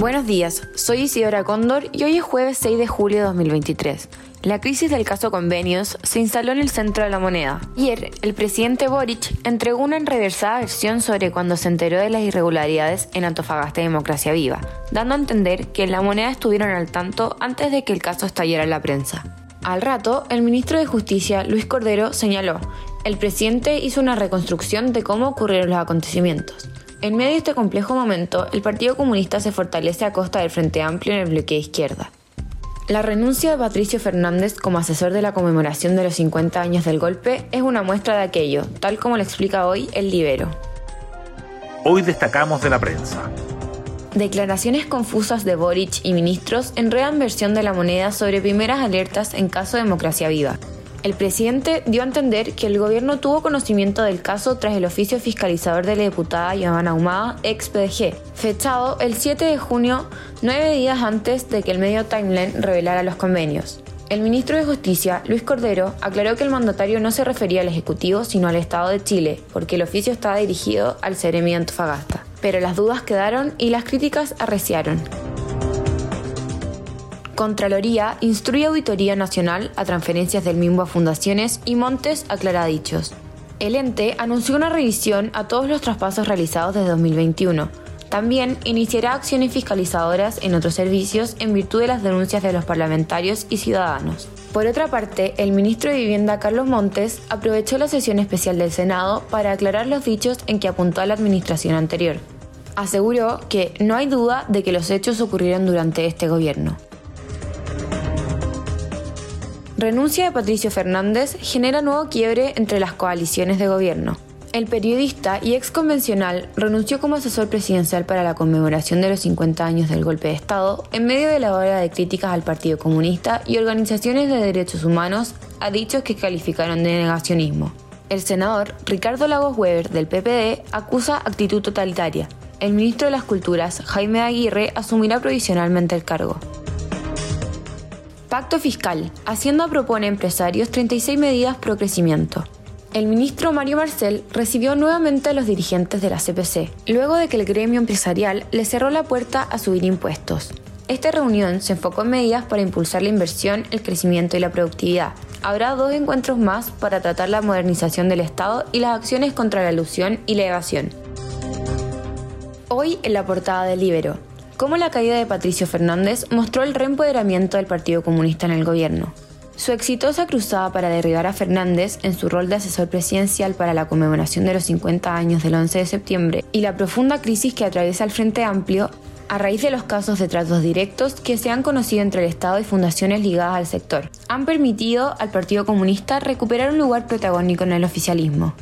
Buenos días, soy Isidora Cóndor y hoy es jueves 6 de julio de 2023. La crisis del caso convenios se instaló en el centro de la moneda. Ayer, el presidente Boric entregó una enreversada versión sobre cuando se enteró de las irregularidades en Antofagasta y Democracia Viva, dando a entender que en la moneda estuvieron al tanto antes de que el caso estallara en la prensa. Al rato, el ministro de Justicia, Luis Cordero, señaló, el presidente hizo una reconstrucción de cómo ocurrieron los acontecimientos. En medio de este complejo momento, el Partido Comunista se fortalece a costa del Frente Amplio en el bloque de izquierda. La renuncia de Patricio Fernández como asesor de la conmemoración de los 50 años del golpe es una muestra de aquello, tal como lo explica hoy el Libero. Hoy destacamos de la prensa. Declaraciones confusas de Boric y ministros enredan versión de la moneda sobre primeras alertas en caso de democracia viva. El presidente dio a entender que el gobierno tuvo conocimiento del caso tras el oficio fiscalizador de la diputada Giovanna Humada, ex PDG, fechado el 7 de junio, nueve días antes de que el medio Timeline revelara los convenios. El ministro de Justicia, Luis Cordero, aclaró que el mandatario no se refería al Ejecutivo sino al Estado de Chile, porque el oficio estaba dirigido al Ceremi Antofagasta. Pero las dudas quedaron y las críticas arreciaron. Contraloría instruye Auditoría Nacional a transferencias del mismo a fundaciones y montes aclaradichos. El ente anunció una revisión a todos los traspasos realizados desde 2021. También iniciará acciones fiscalizadoras en otros servicios en virtud de las denuncias de los parlamentarios y ciudadanos. Por otra parte, el ministro de Vivienda Carlos Montes aprovechó la sesión especial del Senado para aclarar los dichos en que apuntó a la administración anterior. Aseguró que no hay duda de que los hechos ocurrieron durante este gobierno. Renuncia de Patricio Fernández genera nuevo quiebre entre las coaliciones de gobierno. El periodista y ex convencional renunció como asesor presidencial para la conmemoración de los 50 años del golpe de Estado en medio de la ola de críticas al Partido Comunista y organizaciones de derechos humanos a dichos que calificaron de negacionismo. El senador Ricardo Lagos Weber del PPD acusa actitud totalitaria. El ministro de las Culturas, Jaime Aguirre, asumirá provisionalmente el cargo. Pacto fiscal. Hacienda propone a empresarios 36 medidas pro crecimiento. El ministro Mario Marcel recibió nuevamente a los dirigentes de la CPC, luego de que el gremio empresarial le cerró la puerta a subir impuestos. Esta reunión se enfocó en medidas para impulsar la inversión, el crecimiento y la productividad. Habrá dos encuentros más para tratar la modernización del Estado y las acciones contra la ilusión y la evasión. Hoy en la portada del Libero cómo la caída de Patricio Fernández mostró el reempoderamiento del Partido Comunista en el gobierno. Su exitosa cruzada para derribar a Fernández en su rol de asesor presidencial para la conmemoración de los 50 años del 11 de septiembre y la profunda crisis que atraviesa el Frente Amplio a raíz de los casos de tratos directos que se han conocido entre el Estado y fundaciones ligadas al sector, han permitido al Partido Comunista recuperar un lugar protagónico en el oficialismo.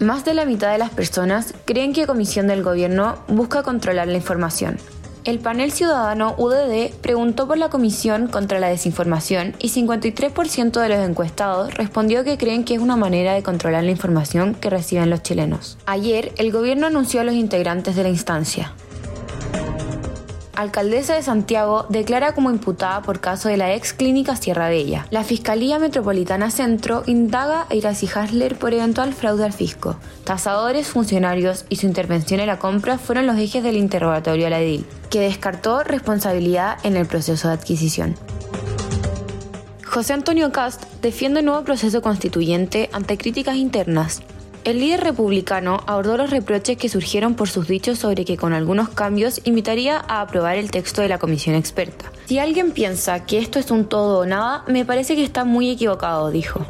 Más de la mitad de las personas creen que Comisión del Gobierno busca controlar la información. El panel ciudadano UDD preguntó por la Comisión contra la Desinformación y 53% de los encuestados respondió que creen que es una manera de controlar la información que reciben los chilenos. Ayer, el gobierno anunció a los integrantes de la instancia alcaldesa de Santiago, declara como imputada por caso de la ex clínica Sierra Bella. La Fiscalía Metropolitana Centro indaga a Iracy Hasler por eventual fraude al fisco. Tasadores, funcionarios y su intervención en la compra fueron los ejes del interrogatorio a la edil, que descartó responsabilidad en el proceso de adquisición. José Antonio Cast defiende un nuevo proceso constituyente ante críticas internas. El líder republicano abordó los reproches que surgieron por sus dichos sobre que con algunos cambios invitaría a aprobar el texto de la comisión experta. Si alguien piensa que esto es un todo o nada, me parece que está muy equivocado, dijo.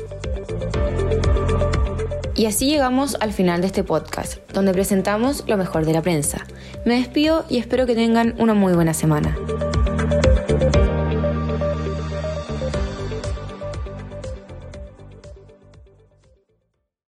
Y así llegamos al final de este podcast, donde presentamos lo mejor de la prensa. Me despido y espero que tengan una muy buena semana.